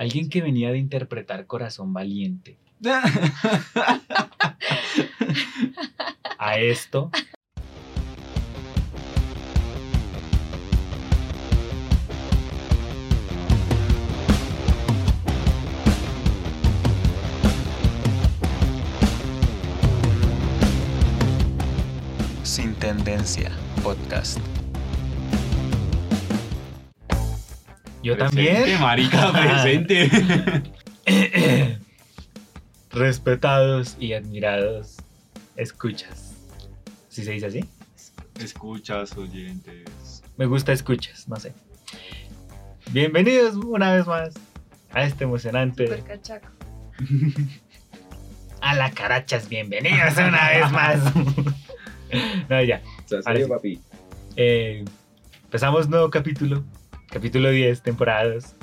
Alguien que venía de interpretar Corazón Valiente. A esto. Sin Tendencia Podcast. Yo Presente, también. marica, presente. Respetados y admirados escuchas. ¿Sí se dice así? Escuchas, oyentes. Me gusta escuchas, no sé. Bienvenidos una vez más a este emocionante. Super cachaco. A la carachas, bienvenidos una vez más. no, ya. ¿Estás Ahora sí. papi? Eh, empezamos nuevo capítulo. Capítulo 10, temporadas.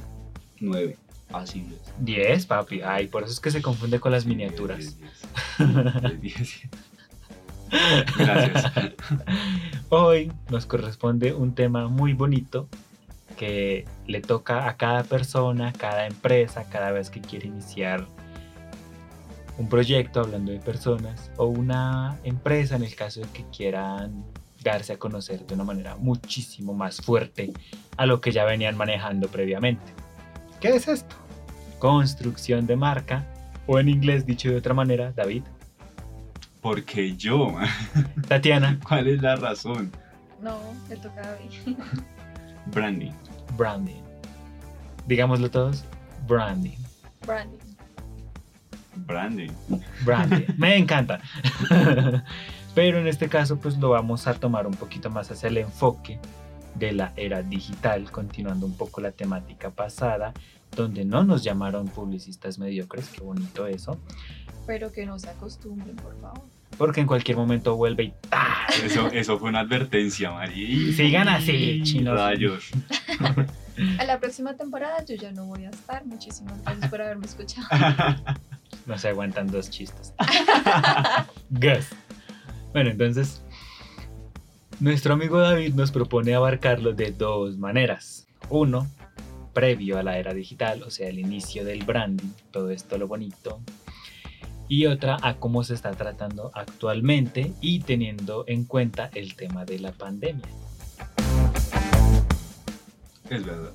Nueve. Así es. 10, papi. Ay, por eso es que se confunde con las miniaturas. Diez, diez, diez, diez. Gracias. Hoy nos corresponde un tema muy bonito que le toca a cada persona, cada empresa, cada vez que quiere iniciar un proyecto hablando de personas o una empresa en el caso de que quieran darse a conocer de una manera muchísimo más fuerte a lo que ya venían manejando previamente. ¿Qué es esto? Construcción de marca o en inglés dicho de otra manera, David, Porque yo. Tatiana, ¿cuál es la razón? No, le toca a mí. Branding. branding. Digámoslo todos, branding. Branding. Branding. Branding. Me encanta. Pero en este caso, pues lo vamos a tomar un poquito más hacia el enfoque de la era digital, continuando un poco la temática pasada, donde no nos llamaron publicistas mediocres, qué bonito eso, Pero que no se acostumbren, por favor. porque en cualquier momento vuelve y ¡ta! Eso, eso fue una advertencia, Mari. Sigan así, chinos. Rayos. A la próxima temporada yo ya no voy a estar. Muchísimas gracias por haberme escuchado. No se aguantan dos chistes. Gas. Bueno, entonces, nuestro amigo David nos propone abarcarlo de dos maneras. Uno, previo a la era digital, o sea, el inicio del branding, todo esto lo bonito. Y otra, a cómo se está tratando actualmente y teniendo en cuenta el tema de la pandemia. Es verdad.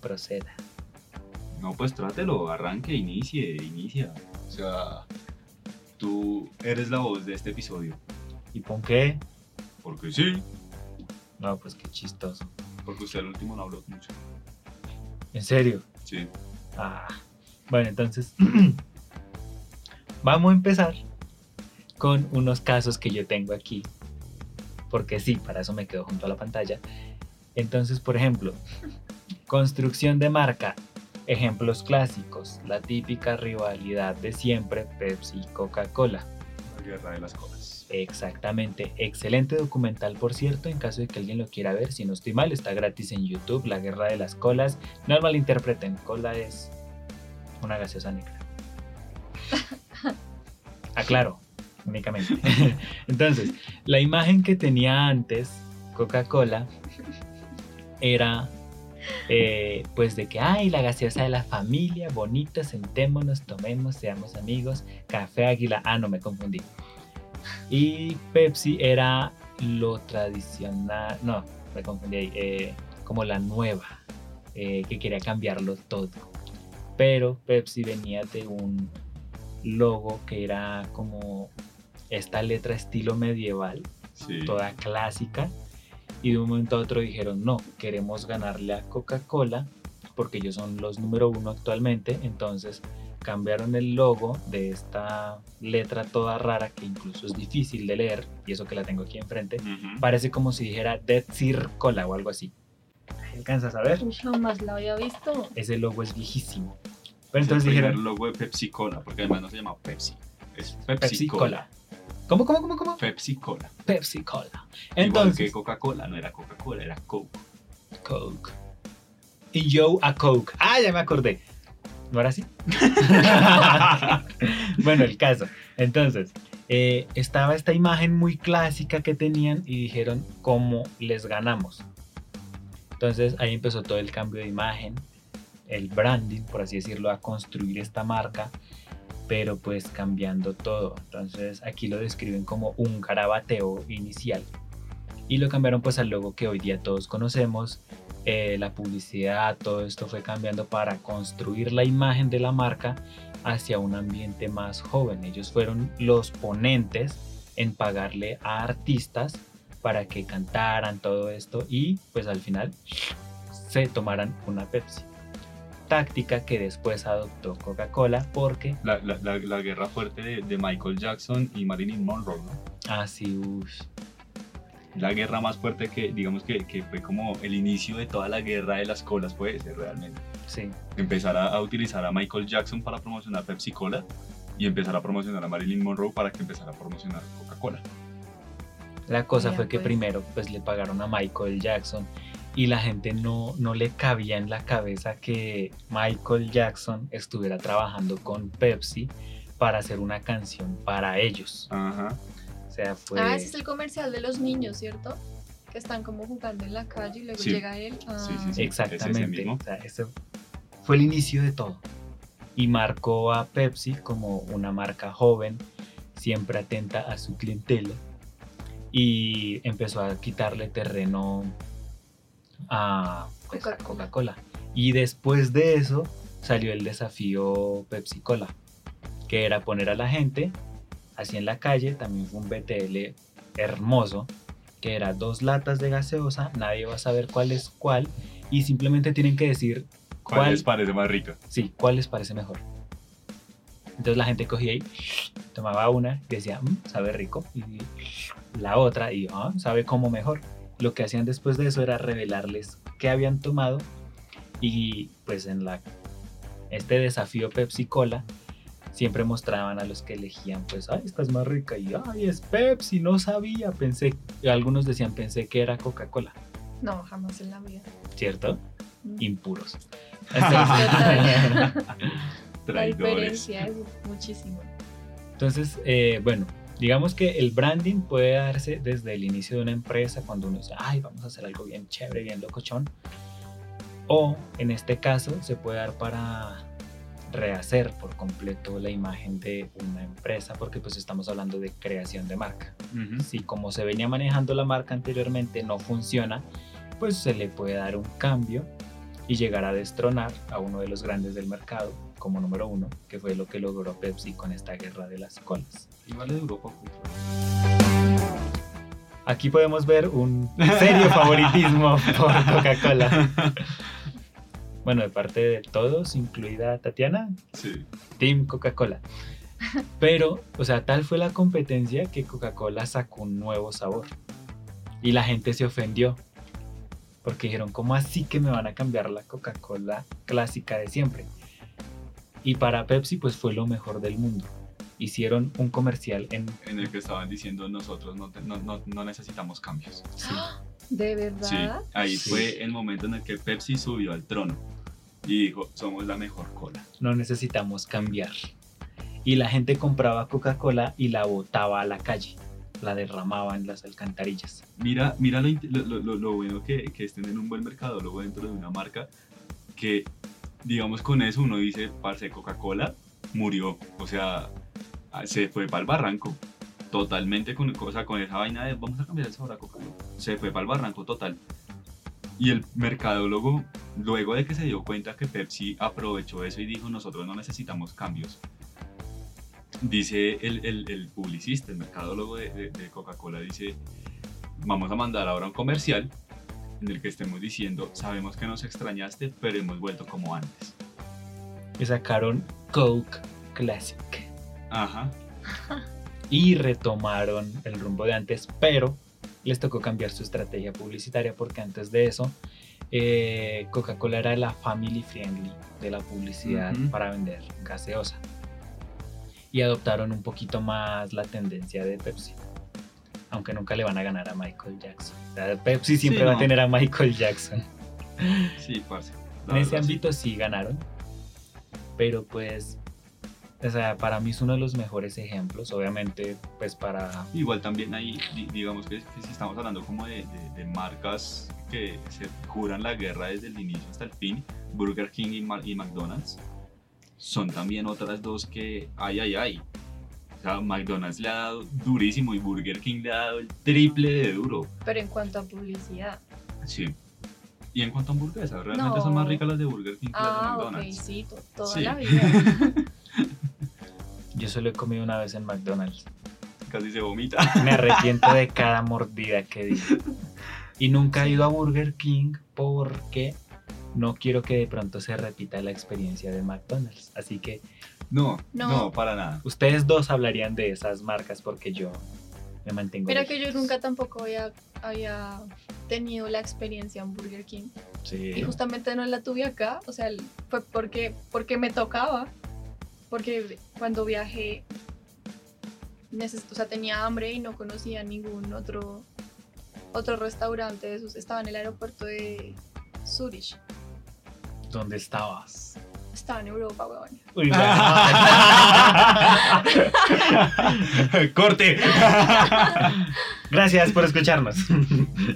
Proceda. No, pues trátelo, arranque, inicie, inicia. O sea, tú eres la voz de este episodio. ¿Y por qué? Porque sí. No, pues qué chistoso. Porque usted al último no habló mucho. ¿En serio? Sí. Ah, bueno, entonces vamos a empezar con unos casos que yo tengo aquí. Porque sí, para eso me quedo junto a la pantalla. Entonces, por ejemplo, construcción de marca. Ejemplos clásicos. La típica rivalidad de siempre, Pepsi y Coca-Cola. La guerra de las cosas. Exactamente. Excelente documental, por cierto, en caso de que alguien lo quiera ver. Si no estoy mal, está gratis en YouTube. La guerra de las colas. No malinterpreten, cola es una gaseosa negra. Aclaro, únicamente. Entonces, la imagen que tenía antes Coca-Cola era eh, pues de que, ay, la gaseosa de la familia, bonita, sentémonos, tomemos, seamos amigos, café águila, ah, no me confundí. Y Pepsi era lo tradicional, no, me confundí ahí, eh, como la nueva, eh, que quería cambiarlo todo. Pero Pepsi venía de un logo que era como esta letra estilo medieval, Sí. toda clásica, y de un momento a otro dijeron, no, queremos ganarle a Coca-Cola porque ellos son los número uno actualmente, entonces cambiaron el logo de esta letra toda rara que incluso es difícil de leer, y eso que la tengo aquí enfrente, parece como si dijera Dead Sir Cola o algo así. ¿Alcanzas a ver? Jamás la había visto. Ese logo es viejísimo. Pero Es el entonces primer dijeron logo de Pepsi Cola, porque además no se llama Pepsi. Es Pepsi, Pepsi Cola. Cola. ¿Cómo, cómo, cómo, cómo? Pepsi Cola. Pepsi Cola. Igual Entonces, que Coca-Cola, no era Coca-Cola, era Coke. Coke. Y Joe a Coke. Ah, ya me acordé. ¿No era así? bueno, el caso. Entonces, eh, estaba esta imagen muy clásica que tenían y dijeron cómo les ganamos. Entonces ahí empezó todo el cambio de imagen. el branding, por así decirlo, a construir esta marca, pero pues cambiando todo. Entonces aquí lo describen como un garabateo inicial y lo cambiaron pues al logo que hoy día todos conocemos. Eh, la publicidad, todo esto fue cambiando para construir la imagen de la marca hacia un ambiente más joven. Ellos fueron los ponentes en pagarle a artistas para que cantaran todo esto y pues al final se tomaran una Pepsi. Táctica que después adoptó Coca-Cola porque... La, guerra fuerte de, Michael Jackson y Marilyn Monroe, ¿no? Ah, sí, La guerra más fuerte que, digamos que, fue como el inicio de toda la guerra de las colas, puede ser realmente. Sí. Empezar a, utilizar a Michael Jackson para promocionar Pepsi Cola y empezar a promocionar a Marilyn Monroe para que empezara a promocionar Coca-Cola. La cosa fue que pues. primero pues le pagaron a Michael Jackson y la gente no, no le cabía en la cabeza que Michael Jackson estuviera trabajando con Pepsi para hacer una canción para ellos. Ajá. O sea, fue... Ah, ese es el comercial de los niños, ¿cierto? Que están como jugando en la calle y luego llega él. Sí, sí, sí. Exactamente. o sea, ese fue el inicio de todo. Y marcó a Pepsi como una marca joven, siempre atenta a su clientela. Y empezó a quitarle terreno a pues, Coca-Cola. y después de eso salió el desafío Pepsi Cola, que era poner a la gente así en la calle, también fue un BTL hermoso, que era dos latas de gaseosa, nadie va a saber cuál es cuál, y simplemente tienen que decir cuál, les parece más rica. Sí, cuál les parece mejor. Entonces la gente cogía y tomaba una y decía, mm, sabe rico, y la otra y ah, sabe cómo mejor lo que hacían después de eso era revelarles qué habían tomado y pues en la este desafío Pepsi Cola siempre mostraban a los que elegían pues ay esta es más rica y ay es Pepsi no sabía pensé algunos decían pensé que era Coca Cola no jamás en la vida. Cierto mm. impuros. La diferencia es muchísimo. Entonces eh, bueno Digamos que el branding puede darse desde el inicio de una empresa cuando uno dice, ay, vamos a hacer algo bien chévere, bien locochón. O en este caso se puede dar para rehacer por completo la imagen de una empresa porque pues estamos hablando de creación de marca. Si como se venía manejando la marca anteriormente no funciona, pues se le puede dar un cambio y llegar a destronar a uno de los grandes del mercado como número uno, que fue lo que logró Pepsi con esta guerra de las colas. Igual de Europa. Aquí podemos ver un serio favoritismo por Coca-Cola. Bueno, de parte de todos, incluida Tatiana, sí. Team Coca-Cola. Pero, o sea, tal fue la competencia que Coca-Cola sacó un nuevo sabor. Y la gente se ofendió porque dijeron, ¿cómo así que me van a cambiar la Coca-Cola clásica de siempre? Y para Pepsi pues fue lo mejor del mundo. Hicieron un comercial en... En el que estaban diciendo nosotros no, no, no, necesitamos cambios. ¿De verdad? Sí, ahí fue el momento en el que Pepsi subió al trono y dijo, somos la mejor cola. No necesitamos cambiar. Y la gente compraba Coca-Cola y la botaba a la calle la derramaba en las alcantarillas. Mira, mira lo, bueno que, que estén en un buen mercadólogo dentro de una marca que, digamos, con eso uno dice, parce, Coca-Cola murió, o sea, se fue para el barranco. Totalmente con, o con esa vaina de vamos a cambiar el sabor a Coca-Cola. Se fue para el barranco total. Y el mercadólogo, luego de que se dio cuenta que Pepsi aprovechó eso y dijo, nosotros no necesitamos cambios, dice el, el, publicista, el mercadólogo de, Coca-Cola, dice, vamos a mandar ahora un comercial en el que estemos diciendo, sabemos que nos extrañaste, pero hemos vuelto como antes. Y sacaron Coke Classic. Ajá. Y retomaron el rumbo de antes, pero les tocó cambiar su estrategia publicitaria porque antes de eso eh, Coca-Cola era la family friendly de la publicidad para vender gaseosa y adoptaron un poquito más la tendencia de Pepsi. Aunque nunca le van a ganar a Michael Jackson. Pepsi siempre va a tener a Michael Jackson. Sí, parce. En ese ámbito sí ganaron. Pero pues, o sea, para mí es uno de los mejores ejemplos. Obviamente, pues para... Igual también ahí, digamos que, si estamos hablando como de, marcas que se juran la guerra desde el inicio hasta el fin, Burger King y, y McDonald's, son también otras dos que, ay, ay, ay. O sea, McDonald's le ha dado durísimo y Burger King le ha dado el triple de duro. Pero en cuanto a publicidad. Sí. Y en cuanto a hamburguesas, realmente son más ricas las de Burger King que las de Ah, McDonald's. sí, toda Sí. la vida. Yo solo he comido una vez en McDonald's. Casi se vomita. Me arrepiento de cada mordida que di. Y nunca he ido a Burger King porque no quiero que de pronto se repita la experiencia de McDonald's. Así que No, no, No. para nada. ustedes dos hablarían de esas marcas porque yo me mantengo. Mira que yo nunca tampoco había, había tenido la experiencia en Burger King. Sí. Y justamente no la tuve acá. O sea, fue porque, porque me tocaba. Porque cuando viajé, neces- o sea, tenía hambre y no conocía ningún otro, otro restaurante de esos. Estaba en el aeropuerto de Zurich. ¿Dónde estabas? Estaba en Europa, weón. Uy, ¡Corte! Gracias por escucharnos.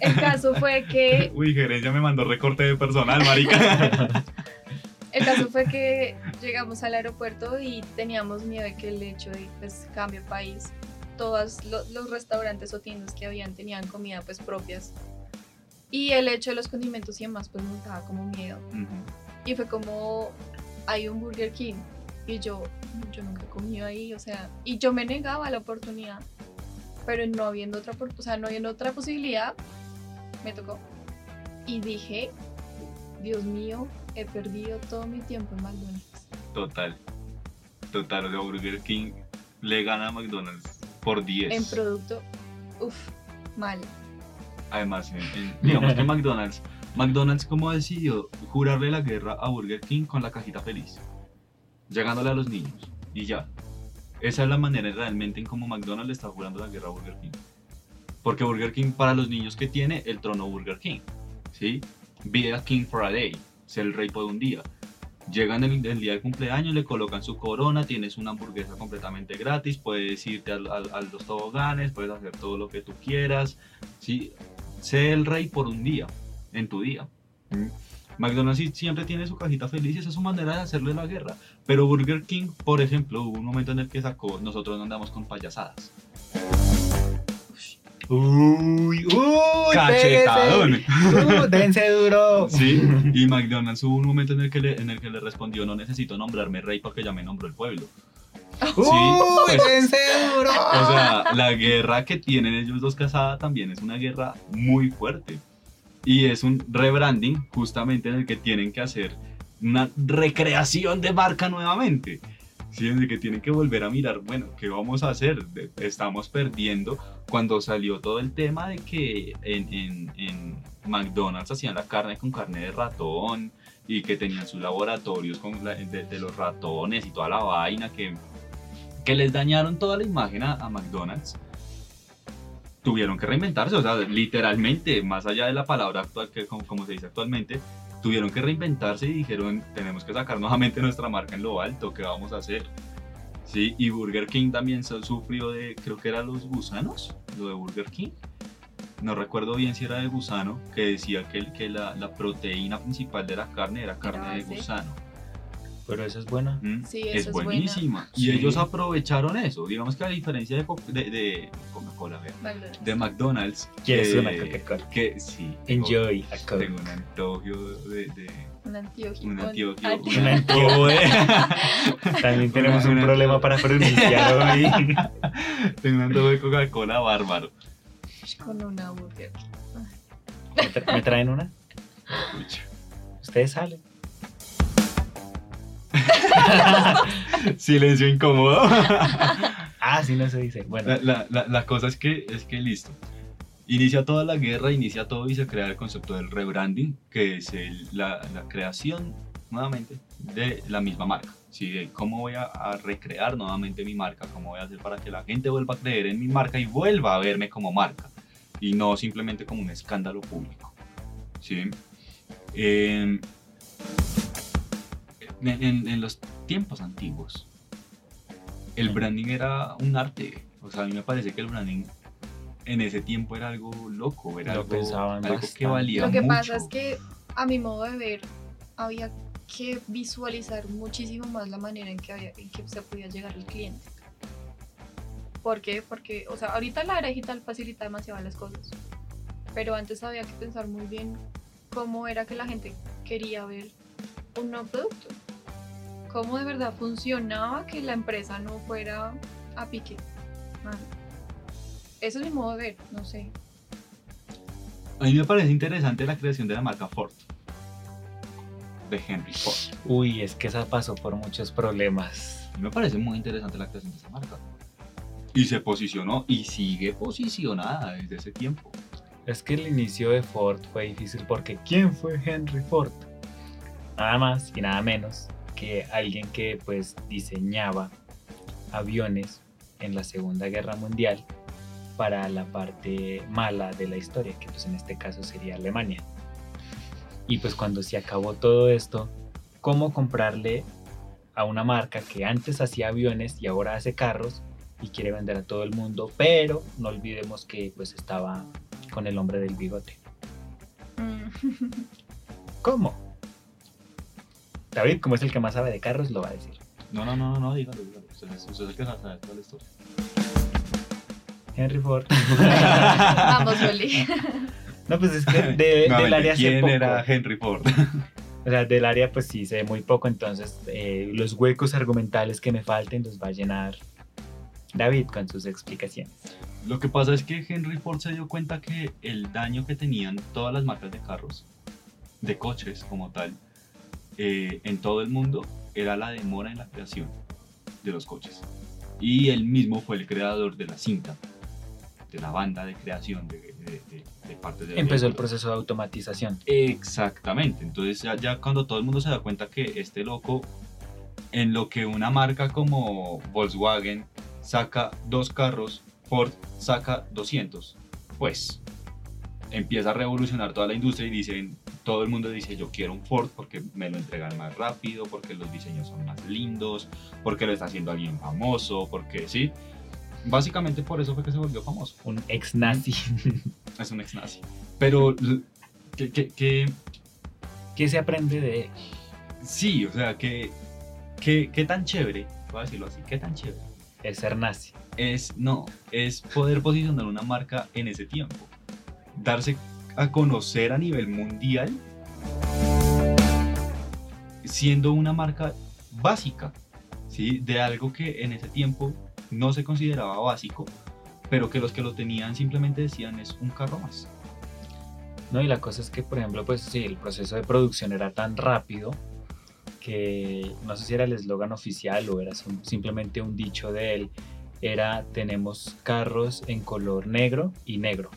El caso fue que Uy, gerencia me mandó recorte de personal, marica. El caso fue que llegamos al aeropuerto y teníamos miedo de que el hecho de pues cambio de país, todos lo- los restaurantes o tiendas que habían tenían comida pues propias. Y el hecho de los condimentos y demás pues nos daba como miedo. Y fue como, hay un Burger King. Y yo, yo nunca he comido ahí, o sea, y yo me negaba la oportunidad. Pero no habiendo otra, o sea, no habiendo otra posibilidad, me tocó. Y dije, Dios mío, he perdido todo mi tiempo en McDonald's. Total. Total, sea, Burger King le gana a McDonald's por 10. En producto, uff, mal. Además, en- en- digamos que McDonald's, McDonald's como decidió jurarle la guerra a Burger King con la cajita feliz, llegándole a los niños y ya. Esa es la manera realmente en cómo McDonald's le está jurando la guerra a Burger King. Porque Burger King para los niños que tiene el trono Burger King, ¿sí? Be a king for a day, ser el rey por un día. Llegan el, el día de cumpleaños, le colocan su corona, tienes una hamburguesa completamente gratis, puedes irte al- al- a los toboganes, puedes hacer todo lo que tú quieras, ¿sí? Sé el rey por un día, en tu día. ¿Mm? McDonald's sí siempre tiene su cajita feliz y esa es su manera de hacerle la guerra. Pero Burger King, por ejemplo, hubo un momento en el que sacó, nosotros no andamos con payasadas. Uy, uy, ¡Cachetadón! Uh, dense duro. Sí, y McDonald's hubo un momento en el que le, en el que le respondió, no necesito nombrarme rey porque ya me nombró el pueblo. Uy, pues- dense duro. O sea, la guerra que tienen ellos dos casada también es una guerra muy fuerte. Y es un rebranding justamente en el que tienen que hacer una recreación de marca nuevamente. Sí, el que tienen que volver a mirar, bueno, ¿qué vamos a hacer? Estamos perdiendo cuando salió todo el tema de que en, en- en McDonald's hacían la carne con carne de ratón y que tenían sus laboratorios con la- de, de los ratones y toda la vaina que, que les dañaron toda la imagen a, a McDonald's. Tuvieron que reinventarse, o sea, literalmente, más allá de la palabra actual, que como, como se dice actualmente, tuvieron que reinventarse y dijeron, tenemos que sacar nuevamente nuestra marca en lo alto, ¿qué vamos a hacer? Sí, y Burger King también su- sufrió de, creo que eran los gusanos, lo de Burger King. No recuerdo bien si era de gusano, que decía que, que la, la proteína principal de la carne era carne de gusano. Pero eso es bueno. Mm, Sí, es eso es buena. buenísima. Y Sí. ellos aprovecharon eso. Digamos que a diferencia de, de- de Coca-Cola, de McDonald's. ¿Quieres que- una Coca-Cola? Que sí. Enjoy a Coke. Tengo un antojo de. de Un antioquio. un. También tenemos un problema para pronunciar hoy. tengo un antojo de Coca-Cola bárbaro. Con una burger. ¿Me, tra- me traen una? Pucha. Ustedes salen. Silencio incómodo. Ah, sí, no se dice. Bueno, La, la- la- la cosa es que, es que listo. Inicia toda la guerra, inicia todo y se crea el concepto del rebranding, que es el- la, creación nuevamente de la misma marca. ¿sí? De cómo voy a, a recrear nuevamente mi marca, cómo voy a hacer para que la gente vuelva a creer en mi marca y vuelva a verme como marca y no simplemente como un escándalo público. ¿sí? En, en- en los tiempos antiguos, el branding era un arte. O sea, a mí me parece que el branding en ese tiempo era algo loco, era Lo algo, pensaban algo que valía Lo que mucho. pasa es que a mi modo de ver había que visualizar muchísimo más la manera en que, había, en que se podía llegar al cliente. ¿Por qué? Porque, o sea, ahorita la era digital facilita demasiado las cosas, pero antes había que pensar muy bien cómo era que la gente quería ver un nuevo producto. Cómo de verdad funcionaba que la empresa no fuera a pique. mano. Ese es mi modo de ver, no sé. A mí me parece interesante la creación de la marca Ford, de Henry Ford. Uy, es que esa pasó por muchos problemas. A mí me parece muy interesante la creación de esa marca. Y se posicionó y sigue posicionada desde ese tiempo. Es que el inicio de Ford fue difícil porque ¿quién fue Henry Ford? Nada más y nada menos que alguien que pues diseñaba aviones en la Segunda Guerra Mundial para la parte mala de la historia, que pues en este caso sería Alemania. Y pues cuando se acabó todo esto, ¿cómo comprarle a una marca que antes hacía aviones y ahora hace carros y quiere vender a todo el mundo? Pero no olvidemos que pues estaba con el hombre del bigote. Mm. ¿Cómo? David, como es el que más sabe de carros, lo va a decir. No, no, no, no, no dígalo, dígalo. Usted es, el que sabe toda la historia. Henry Ford. Vamos, Oli. No, pues es que de- Nuevamente, del área ¿Quién poco. era Henry Ford? O sea, del área pues sí sé muy poco, entonces eh, los huecos argumentales que me falten los va a llenar David con sus explicaciones. Lo que pasa es que Henry Ford se dio cuenta que el daño que tenían todas las marcas de carros, de coches como tal, eh, en todo el mundo era la demora en la creación de los coches. Y él mismo fue el creador de la cinta, de la banda de creación de, de, de- de partes de Empezó el proceso de automatización. Exactamente, entonces ya, ya cuando todo el mundo se da cuenta que este loco, en lo que una marca como Volkswagen saca dos carros, Ford saca 200, pues empieza a revolucionar toda la industria y dicen, todo el mundo dice yo quiero un Ford porque me lo entregan más rápido, porque los diseños son más lindos, porque lo está haciendo alguien famoso, porque sí. Básicamente por eso fue que se volvió famoso. Un ex nazi. Es un ex nazi. Pero, ¿qué, qué, qué, ¿Qué se aprende de él? Sí, o sea, que, que, qué tan chévere, voy a decirlo así, qué tan chévere El ser nazi. es, no, es poder posicionar una marca en ese tiempo. Darse a conocer a nivel mundial siendo una marca básica, ¿sí? De algo que en ese tiempo no se consideraba básico, pero que los que lo tenían simplemente decían es un carro más. No, y la cosa es que, por ejemplo, pues sí, el proceso de producción era tan rápido que no sé si era el eslogan oficial o era sim- simplemente un dicho de él, era tenemos carros en color negro y negro,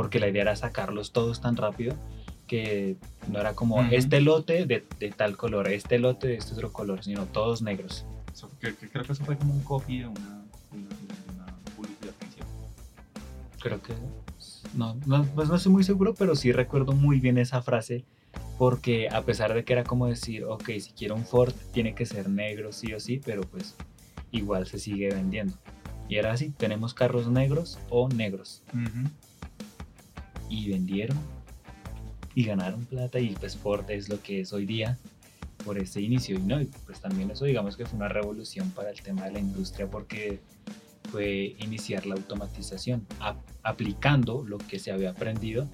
porque la idea era sacarlos todos tan rápido que no era como Ujú. este lote de, de tal color, este lote de este otro color, sino todos negros. Eso- que- que creo que eso fue como un copy de una, una, una publicidad. Creo que no, no, pues no estoy muy seguro, pero sí recuerdo muy bien esa frase porque a pesar de que era como decir, ok, si quiero un Ford tiene que ser negro sí o sí, pero pues igual se sigue vendiendo. Y era así, tenemos carros negros o negros. Y vendieron y ganaron plata y pues Ford es lo que es hoy día por ese inicio. Y no, y pues también eso digamos que fue una revolución para el tema de la industria porque fue iniciar la automatización, ap- aplicando lo que se había aprendido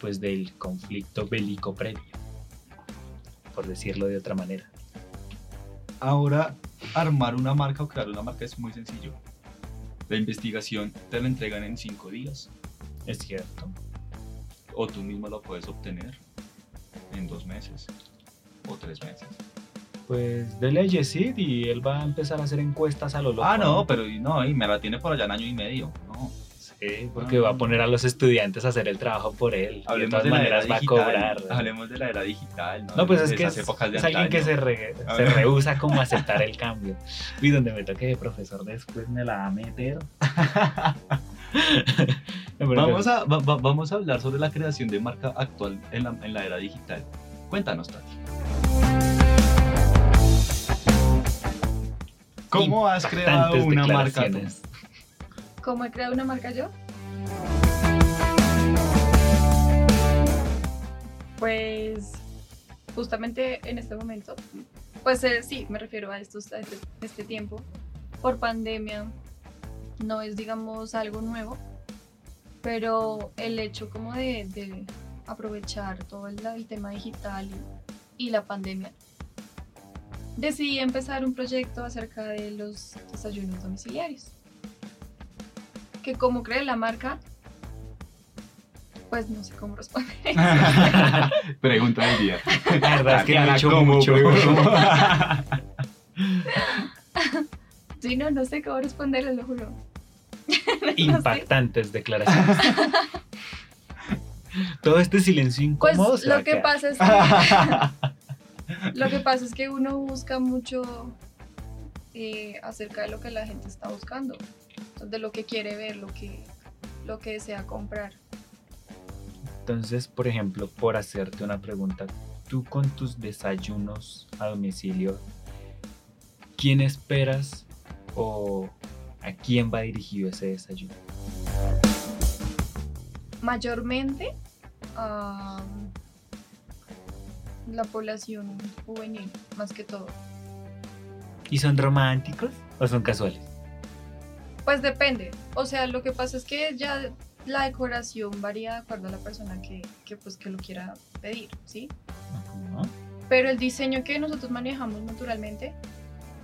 pues del conflicto bélico previo, por decirlo de otra manera. Ahora, armar una marca o crear una marca es muy sencillo. La investigación te la entregan en cinco días Es cierto. O tú mismo la puedes obtener en dos meses o tres meses. Pues dele a Yesid y él va a empezar a hacer encuestas a lo loco. Ah, no, pero no, y me la tiene por allá en año y medio. No. Sí, porque va a poner a los estudiantes a hacer el trabajo por él. y de Hablemos todas de, maneras va a digital. cobrar. Hablemos de la era digital. No, No, pues es que es, es alguien que se, re- A se rehúsa como a aceptar el cambio. Y donde me toque de profesor después me la va a meter. vamos, a, vamos a hablar sobre la creación de marca actual en la, era digital. Cuéntanos, Tati. ¿Cómo has creado una marca tú? ¿Cómo he creado una marca yo? Pues justamente en este momento, pues eh, sí, me refiero a, estos, a este, este tiempo, por pandemia no es digamos algo nuevo, pero el hecho como de, de aprovechar todo el, el tema digital y, y la pandemia, decidí empezar un proyecto acerca de los desayunos domiciliarios. Que como cree la marca, pues no sé cómo responder. Pregunta del día. La verdad es que Tatiana, mucho. Sí, no, no sé cómo responder, lo juro. Impactantes declaraciones. Todo este silencio Pues incómodo va lo que pasa es que lo que pasa es que uno busca mucho eh, acerca de lo que la gente está buscando, de lo que quiere ver, lo que lo que desea comprar. Entonces, por ejemplo, por hacerte una pregunta, tú con tus desayunos a domicilio, ¿quién esperas o a quién va dirigido ese desayuno? Mayormente a la población juvenil, más que todo. ¿Y son románticos o son casuales? Pues depende. O sea, lo que pasa es que ya la decoración varía de acuerdo a la persona que, que, pues, que lo quiera pedir, ¿sí? Ajá. Pero el diseño que nosotros manejamos naturalmente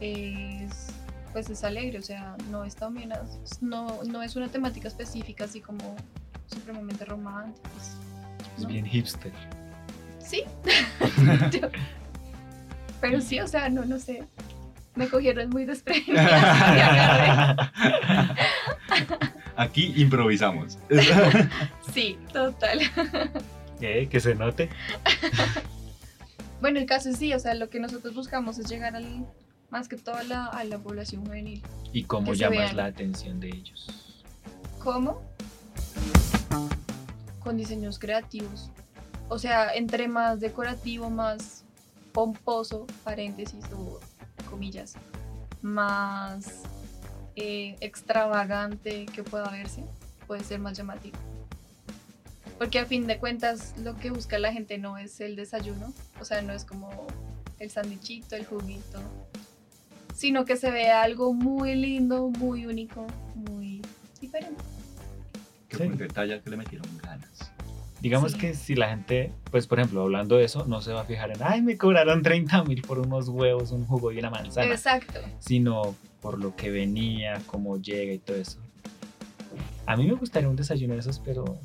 es, pues es alegre, o sea, no es también, no, no es una temática específica así como supremamente romántica. pues, Es ¿no? bien hipster. Sí. Yo- Pero sí, o sea, no, no sé. Me cogieron muy desprevenida. Aquí improvisamos. Sí, total. ¿Qué? Que se note. Bueno, el caso es sí, o sea, lo que nosotros buscamos es llegar al, más que todo a la, a la población juvenil. ¿Y cómo llamas la atención de ellos? ¿Cómo? Con diseños creativos. O sea, entre más decorativo, más pomposo, paréntesis o comillas, más eh, extravagante que pueda verse, puede ser más llamativo. Porque a fin de cuentas lo que busca la gente no es el desayuno, o sea, no es como el sandwichito, el juguito, sino que se vea algo muy lindo, muy único, muy diferente. Que Sí. buen detalle que le metieron ganas. Digamos Sí. que si la gente, pues por ejemplo, hablando de eso, no se va a fijar en, ay, me cobraron 30 mil por unos huevos, un jugo y una manzana, Exacto. sino por lo que venía, cómo llega y todo eso. A mí me gustaría un desayuno de esos, pero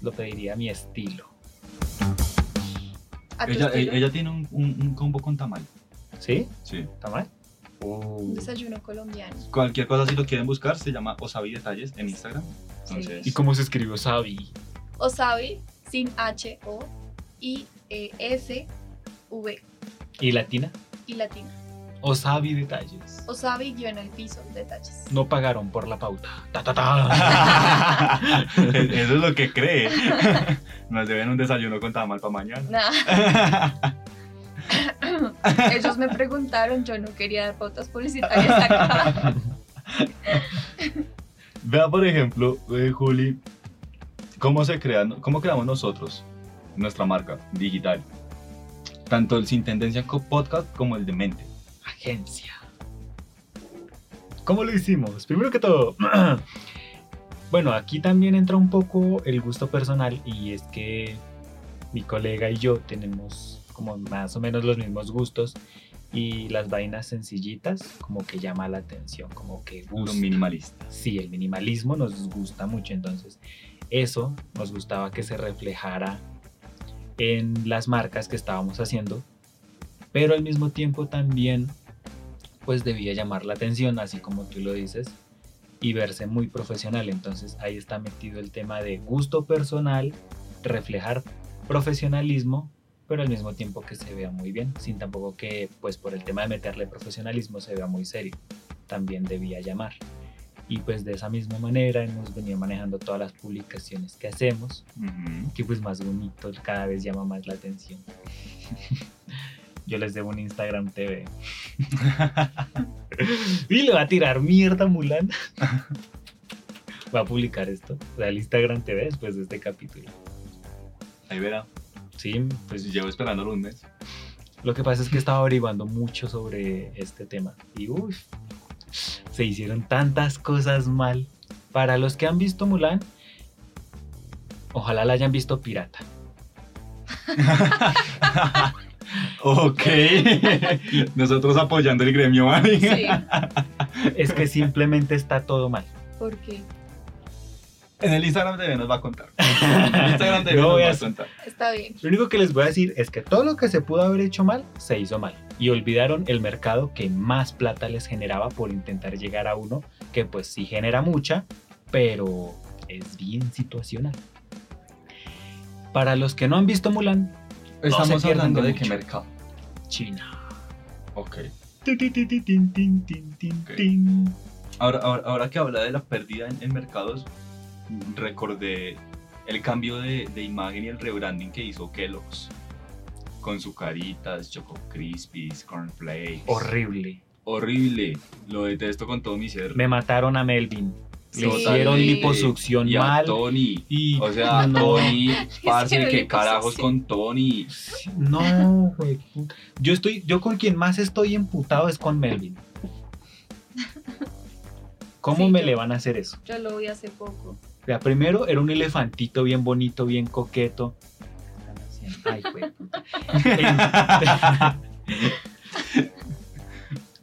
lo pediría a mi estilo. A Ella, estilo, ella tiene un, un- un combo con tamal. ¿Sí? Sí. ¿Está un desayuno colombiano. Cualquier cosa, si lo quieren buscar, se llama Osabi Detalles en Instagram. Entonces, ¿Y cómo se escribió Sabi? Osabi sin H O I E S V ¿Y latina? y latina. O Sabi detalles. Osabi guion al piso, detalles. No pagaron por la pauta. Ta, ta, ta. Eso es lo que cree. Nos deben un desayuno con tamal para mañana. Nada. Ellos me preguntaron, yo no quería dar pautas publicitarias acá. Vea, por ejemplo, eh, Juli, cómo se crea, cómo creamos nosotros nuestra marca digital. Tanto el Sin Tendencia Podcast como el de Mente. Agencia. ¿Cómo lo hicimos? Primero que todo, bueno, aquí también entra un poco el gusto personal y es que mi colega y yo tenemos como más o menos los mismos gustos y las vainas sencillitas como que llama la atención, como que gusta. minimalistas. Sí, el minimalismo nos gusta mucho, entonces eso nos gustaba que se reflejara en las marcas que estábamos haciendo, pero al mismo tiempo también pues debía llamar la atención, así como tú lo dices, y verse muy profesional. Entonces ahí está metido el tema de gusto personal, reflejar profesionalismo, pero al mismo tiempo que se vea muy bien, sin tampoco que pues por el tema de meterle profesionalismo se vea muy serio. También debía llamar. Y pues de esa misma manera hemos venido manejando todas las publicaciones que hacemos, Ujú. que pues más bonito, cada vez llama más la atención. Yo les debo un Instagram TV. y le va a tirar mierda Mulan. va a publicar esto, o sea, el Instagram TV después de este capítulo. Ahí verá. Sí, pues Llevo esperándolo un mes. lo que pasa es que estaba averiguando mucho sobre este tema y uff, se hicieron tantas cosas mal. Para los que han visto Mulan, ojalá la hayan visto pirata. ok. Nosotros apoyando el gremio, ¿vale? Sí. Es que simplemente está todo mal. ¿Por qué? En el Instagram de nos va a contar. En el Instagram de No nos voy va a- contar. Está bien. Lo único que les voy a decir es que todo lo que se pudo haber hecho mal, se hizo mal. Y olvidaron el mercado que más plata les generaba por intentar llegar a uno que pues sí genera mucha, pero es bien situacional. Para los que no han visto Mulan, Estamos se hablando de de qué mercado. China. Ok. Tin, tin, tin, tin, tin, tin, tin, Ok. tin. Ahora, ahora, ahora que habla de la pérdida en, en mercados, recordé el cambio de, de imagen y el rebranding que hizo Kellogg's. Con sus caritas, Choco Crispies, Cornflakes. Horrible. Horrible. Lo detesto con todo mi ser. Me mataron a Melvin. Le Sí. hicieron liposucción y a mal. Tony. Y O sea, no. Tony, parce, qué carajos con Tony. No, güey. Yo estoy, yo con quien más estoy emputado es con Melvin. ¿Cómo Sí, me yo- le van a hacer eso? Yo lo vi hace poco. Vea, primero era un elefantito bien bonito, bien coqueto. Ay, puta.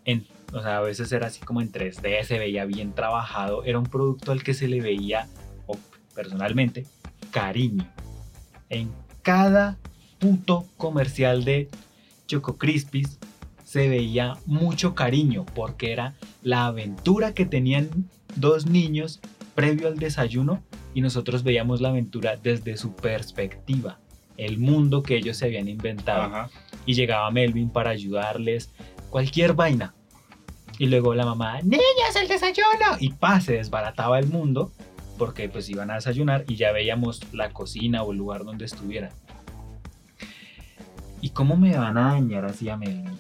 En- o sea, a veces era así como en 3D, se veía bien trabajado. Era un producto al que se le veía, personalmente, cariño. En cada puto comercial de Choco Crispies se veía mucho cariño porque era la aventura que tenían dos niños previo al desayuno y nosotros veíamos la aventura desde su perspectiva, el mundo que ellos se habían inventado Ajá. y llegaba Melvin para ayudarles, cualquier vaina. Y luego la mamá, niñas, el desayuno. Y pa, se desbarataba el mundo porque pues iban a desayunar y ya veíamos la cocina o el lugar donde estuvieran. ¿Y cómo me van a dañar así a Melvin?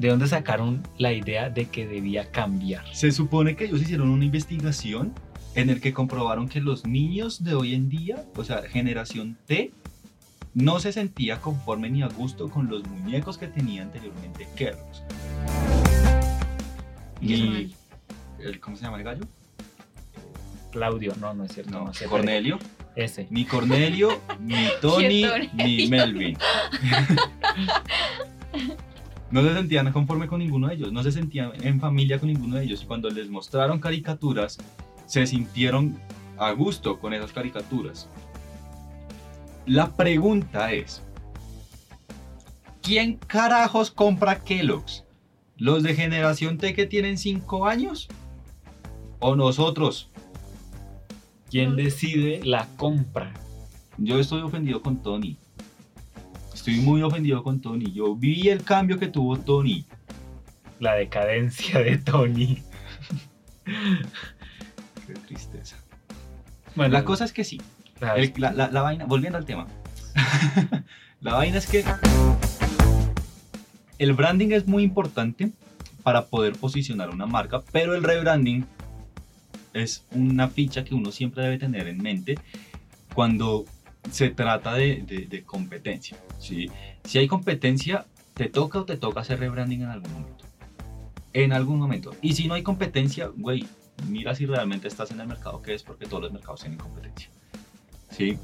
¿De dónde sacaron la idea de que debía cambiar? Se supone que ellos hicieron una investigación en el que comprobaron que los niños de hoy en día, o sea, generación T, no se sentía conforme ni a gusto con los muñecos que tenía anteriormente mal. el, ¿Cómo se llama el gallo? Claudio, no, no es cierto. No, No, sé, Cornelio. Ese. Ni Cornelio, ni Tony, ni Melvin. No se sentían conforme con ninguno de ellos, no se sentían en familia con ninguno de ellos. Y cuando les mostraron caricaturas, se sintieron a gusto con esas caricaturas. La pregunta es, ¿quién carajos compra Kellogg's? ¿Los de generación T que tienen 5 años? ¿O nosotros? ¿Quién decide la compra? Yo estoy ofendido con Tony. Estoy muy ofendido con Tony. Yo vi el cambio que tuvo Tony. La decadencia de Tony. Qué tristeza. Bueno, La cosa es que sí. El- la, la- la vaina, volviendo al tema. la vaina es que el branding es muy importante para poder posicionar una marca, pero el rebranding es una ficha que uno siempre debe tener en mente cuando se trata de, de- competencia. ¿sí? Si hay competencia, te toca o te toca hacer rebranding en algún momento. En algún momento. Y si no hay competencia, güey, mira si realmente estás en el mercado que es, porque todos los mercados tienen competencia. ¿sí?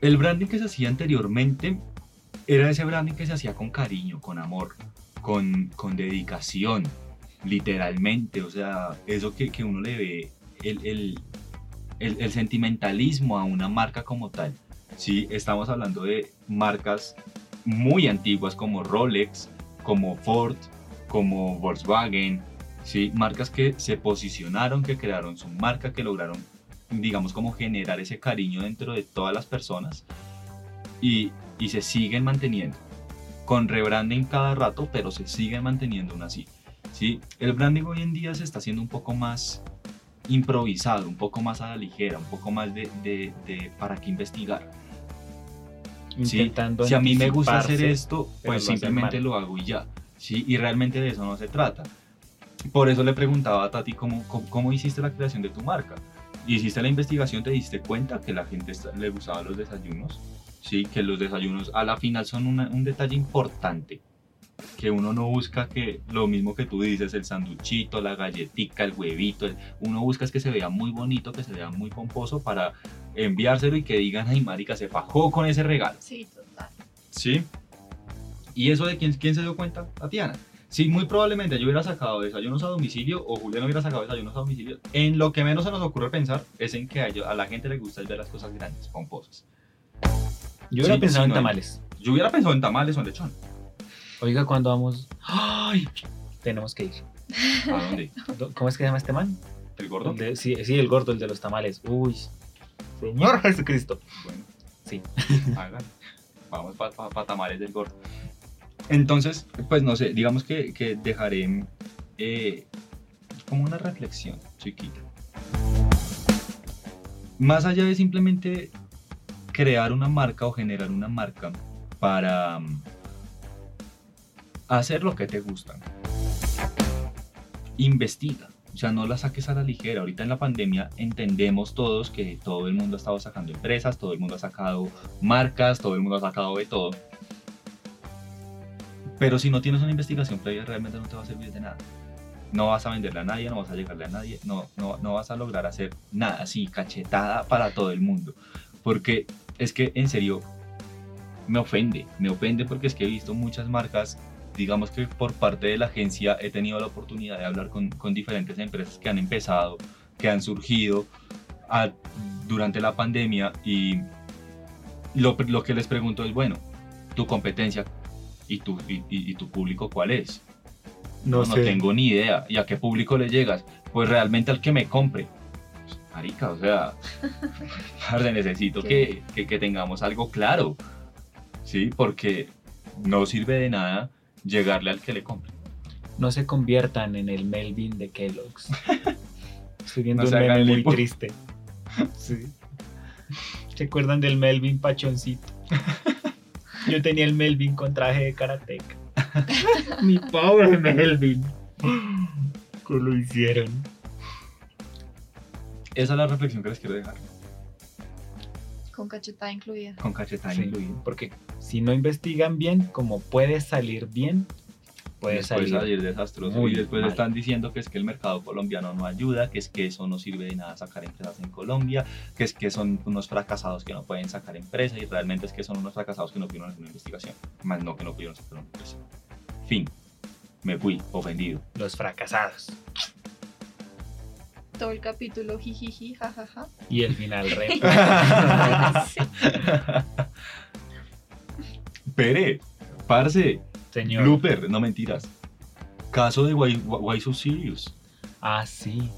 El branding que se hacía anteriormente era ese branding que se hacía con cariño, con amor, con, con dedicación, literalmente. O sea, eso que, que uno le ve, el- el- sentimentalismo a una marca como tal. ¿sí? Estamos hablando de marcas muy antiguas como Rolex, como Ford, como Volkswagen, ¿sí? marcas que se posicionaron, que crearon su marca, que lograron digamos, como generar ese cariño dentro de todas las personas y, y se siguen manteniendo. Con rebranding cada rato, pero se siguen manteniendo aún así. ¿sí? El branding hoy en día se está haciendo un poco más improvisado, un poco más a la ligera, un poco más de, de- de para qué investigar. ¿sí? Si a mí me gusta hacer esto, pues lo simplemente lo hago y ya. ¿sí? Y realmente de eso no se trata. Por eso le preguntaba a Tati cómo, cómo, cómo hiciste la creación de tu marca. hiciste la investigación, te diste cuenta que la gente le gustaban los desayunos. Sí, que los desayunos a la final son una- un detalle importante. Que uno no busca que lo mismo que tú dices, el sanduchito, la galletica, el huevito, el- uno busca es que se vea muy bonito, que se vea muy pomposo para enviárselo y que digan, ay, marica, se fajó con ese regalo. Sí, total. Sí. ¿Y eso de quién, quién se dio cuenta? Tatiana. Sí, muy probablemente yo hubiera sacado desayunos a domicilio o Julián hubiera sacado desayunos a domicilio. En lo que menos se nos ocurre pensar es en que a, ellos- a la gente le gusta es ver las cosas grandes, pomposas. Yo hubiera Sí, pensado en tamales. Yo hubiera pensado en tamales o en lechón. Oiga, cuando vamos. ¡Ay! Tenemos que ir. ¿A dónde? ¿Cómo es que se llama este man? ¿El gordo? El de- sí, sí, el gordo, el de los tamales. Uy. Señor Jesucristo. Bueno, Sí. hagan. Vamos para tamales del gordo. Entonces, pues no sé, digamos que, que dejaré eh, como una reflexión chiquita. Más allá de simplemente crear una marca o generar una marca para hacer lo que te gusta. Investiga. O sea, no la saques a la ligera. Ahorita en la pandemia entendemos todos que todo el mundo ha estado sacando empresas, todo el mundo ha sacado marcas, todo el mundo ha sacado de todo. Pero si no tienes una investigación previa, realmente no te va a servir de nada. No vas a venderle a nadie, no vas a llegarle a nadie, no, no, no vas a lograr hacer nada así, cachetada para todo el mundo. Porque es que en serio me ofende, me ofende porque es que he visto muchas marcas, digamos que por parte de la agencia he tenido la oportunidad de hablar con, con diferentes empresas que han empezado, que han surgido a- durante la pandemia y lo, lo que les pregunto es, bueno, tu competencia y tu, y, y- y tu público cuál es. No, no tengo ni idea. ¿Y a qué público le llegas? Pues realmente al que me compre. Pues, marica, o sea, necesito que, que- que tengamos algo claro. Sí, porque no sirve de nada llegarle al que le compre. No se conviertan en el Melvin de Kellogg's. Estoy viendo No un meme muy lipo. triste. Sí. ¿Se acuerdan del Melvin pachoncito? Yo tenía el Melvin con traje de karateca. Mi pobre Melvin. ¿Qué lo hicieron? Esa es la reflexión que les quiero dejar. Con cachetada incluida. Con cachetada Sí, incluida. Porque si no investigan bien, como puede salir bien, puede después salir. salir desastroso muy y después mal. están diciendo que es que el mercado colombiano no ayuda, que es que eso no sirve de nada sacar empresas en Colombia, que es que son unos fracasados que no pueden sacar empresa y realmente es que son unos fracasados que no pudieron hacer una investigación, más no que no pudieron sacar una empresa. Fin. Me fui ofendido. Los fracasados. Todo el capítulo jijiji, jajaja. Y el final re. Sí. Pere, parce, Señor. blooper, no mentiras. Caso de Why, Why So Serious. Ah, sí.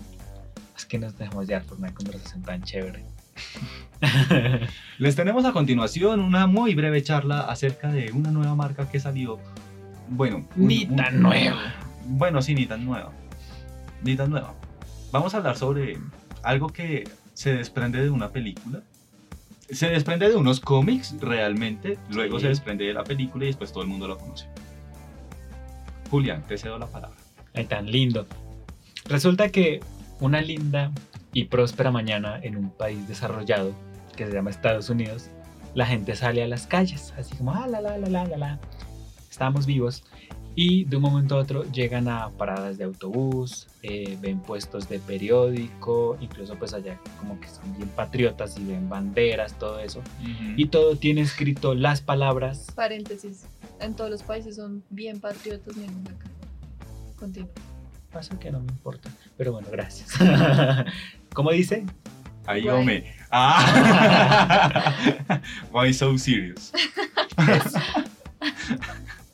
Es que nos dejamos llevar por una conversación tan chévere. Les tenemos a continuación una muy breve charla acerca de una nueva marca que salió. Bueno, un- Ni un- tan nueva. Bueno, sí, ni tan nueva. Ni tan nueva. Vamos a hablar sobre algo que se desprende de una película. Se desprende de unos cómics realmente, luego Sí. se desprende de la película y después todo el mundo lo conoce. Julián, te cedo la palabra. Ay, tan lindo. Resulta que una linda y próspera mañana en un país desarrollado que se llama Estados Unidos, la gente sale a las calles, así como, ah, la, la, la, la, la, la. Estamos vivos. Y de un momento a otro llegan a paradas de autobús, eh, ven puestos de periódico, incluso pues allá como que son bien patriotas y ven banderas, todo eso. Y todo tiene escrito las palabras Paréntesis. En todos los países son bien patriotas, menos acá. Continúa. Pasa que no me importa. Pero bueno, gracias. ¿Cómo dice? Why? hombre. Ah. Why so serious?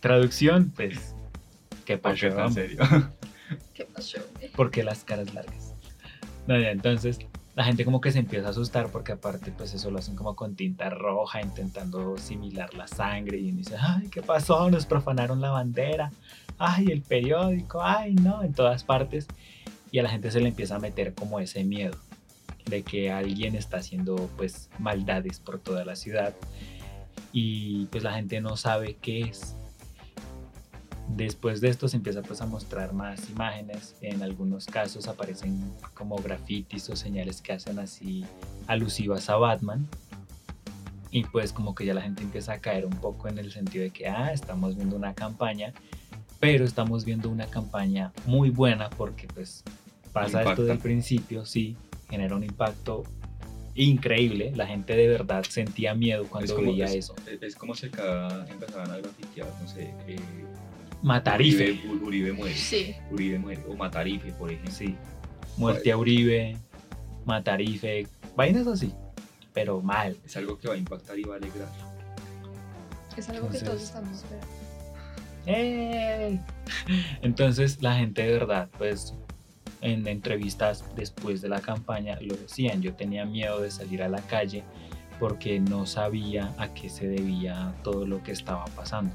Traducción, pues. ¿Qué ¿Por pasó? qué hombre? serio? ¿Qué pasó? ¿Por qué las caras largas? No, ya, entonces la gente como que se empieza a asustar porque aparte pues eso lo hacen como con tinta roja intentando similar la sangre y uno dice, ay, ¿qué pasó? Nos profanaron la bandera, ay, el periódico, ay, no, en todas partes. Y a la gente se le empieza a meter como ese miedo de que alguien está haciendo pues maldades por toda la ciudad y pues la gente no sabe qué es. Después de esto se empieza pues a mostrar más imágenes. En algunos casos aparecen como grafitis o señales que hacen así alusivas a Batman. Y pues como que ya la gente empieza a caer un poco en el sentido de que, ah, estamos viendo una campaña, pero estamos viendo una campaña muy buena porque pues pasa esto Impacta. del principio, sí, genera un impacto increíble. La gente de verdad sentía miedo cuando es como, veía es, eso. es- es como si acá empezaban a grafitear, no sé. Eh, Matarife. Uribe, Uribe muere. Sí. Uribe muere. O Matarife, por ejemplo. Sí. Muerte a Uribe, Matarife, vainas así, pero mal. Es algo que va a impactar y va a alegrar. Es algo que Entonces- todos estamos esperando. ¡Ey! Entonces la gente de verdad, pues en entrevistas después de la campaña lo decían, yo tenía miedo de salir a la calle porque no sabía a qué se debía todo lo que estaba pasando.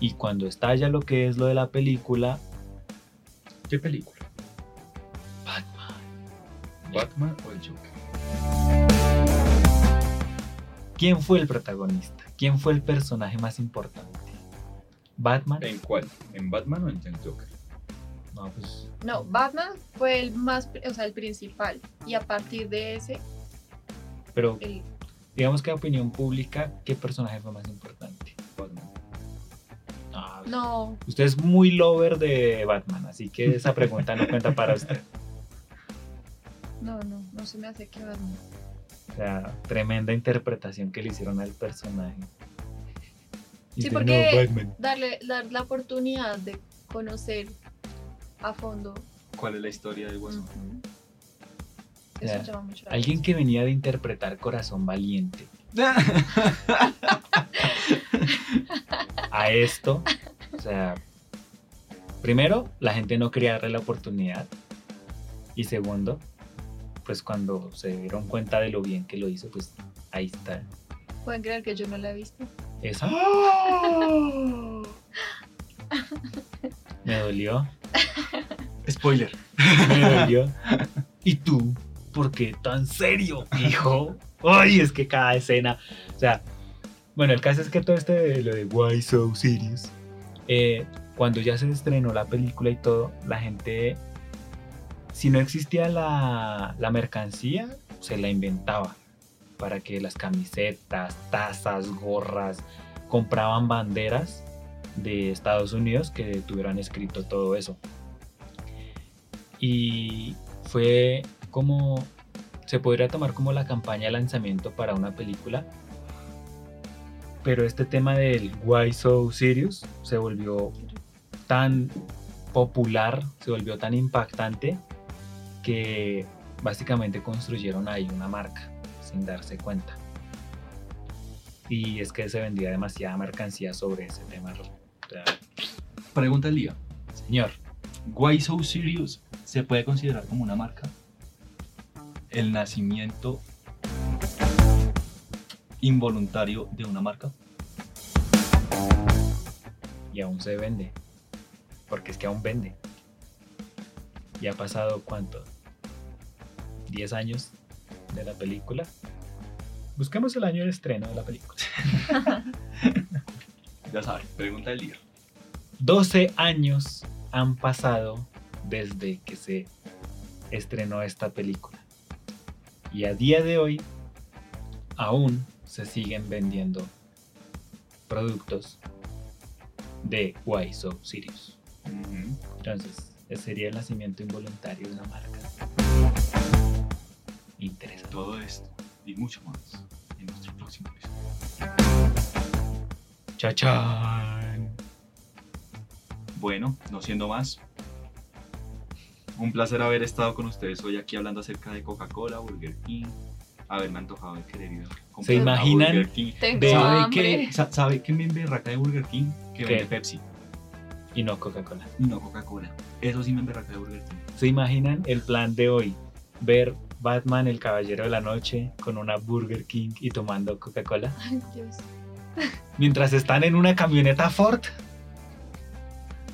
Y cuando estalla lo que es lo de la película, ¿Qué película? Batman. ¿Batman o el Joker? ¿Quién fue el protagonista? ¿Quién fue el personaje más importante? ¿Batman? ¿En cuál? ¿En Batman o en el Joker? No, pues No, Batman fue el más, o sea, el principal. Y a partir de ese, pero el, digamos que a opinión pública, ¿qué personaje fue más importante? No, Usted es muy lover de Batman, así que esa pregunta no cuenta para usted. no, no, no se me hace que Batman. O sea, tremenda interpretación que le hicieron al personaje. Y Sí, porque-. Darle, dar la oportunidad de conocer a fondo. ¿Cuál es la historia de Guasón? Eso llama mucho la Alguien que venía de interpretar Corazón Valiente a esto, o sea, primero, la gente no quería darle la oportunidad. Y segundo, pues cuando se dieron cuenta de lo bien que lo hizo, pues ahí está. Pueden creer que yo no la he visto. Esa. Me dolió, Spoiler. me dolió. ¿Y tú? ¿Por qué tan serio, hijo? Ay, es que cada escena. O sea, bueno, el caso es que todo este, de lo de Why So Serious, eh, cuando ya se estrenó la película y todo, la gente, si no existía la, la mercancía, se la inventaba para que las camisetas, tazas, gorras, compraban banderas de Estados Unidos que tuvieran escrito todo eso. Y fue como, se podría tomar como la campaña de lanzamiento para una película. Pero este tema del Why So Serious se volvió tan popular, se volvió tan impactante que básicamente construyeron ahí una marca sin darse cuenta. Y es que se vendía demasiada mercancía sobre ese tema. Pregunta del día. señor, Why So Serious se puede considerar como una marca. El nacimiento involuntario de una marca. y aún se vende. Porque es que aún vende. Y ha pasado cuánto? 10 años de la película. Busquemos el año de estreno de la película. Ya saben, pregunta del día. 12 años han pasado desde que se estrenó esta película. Y a día de hoy aún se siguen vendiendo productos de Why So Serious. Ujú. Entonces, ese sería el nacimiento involuntario de una marca. Interesante. Todo esto y mucho más en nuestro próximo episodio. ¡Chachán! Bueno, no siendo más. Un placer haber estado con ustedes hoy aquí hablando acerca de Coca-Cola, Burger King. Haberme antojado de querer ir a ¿Se imaginan? Burger King. ¿Sabe sa- ¿Sabe qué me emberraca de Burger King? Que ¿Qué? vende Pepsi Y no Coca-Cola. y no Coca-Cola. Eso sí me emberraca de Burger King. ¿Se imaginan el plan de hoy? Ver Batman, el Caballero de la Noche, con una Burger King y tomando Coca-Cola. Ay, Dios. Mientras están en una camioneta Ford.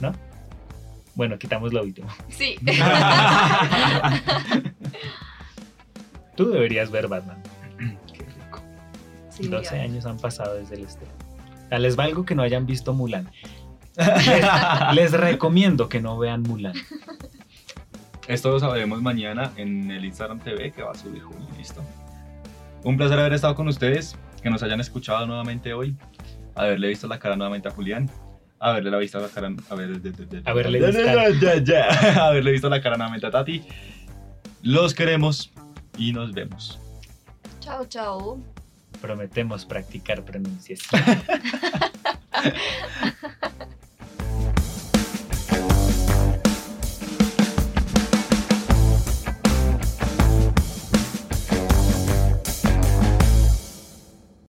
¿No? Bueno, quitamos lo último. Sí. Tú deberías ver Batman. Qué rico. Sí, 12 ya. años han pasado desde el estreno. Les valgo que no hayan visto Mulan. Les, les recomiendo que no vean Mulan. Esto lo sabremos mañana en el Instagram TV que va a subir Juli, listo. Un placer haber estado con ustedes, que nos hayan escuchado nuevamente hoy, haberle visto la cara nuevamente a Julián, haberle la visto la cara a ver, de- de- de- Haberle de- visto- de- de- de- haberle visto la cara nuevamente a Tati. Los queremos y nos vemos. Chao, chao. Prometemos practicar pronunciación.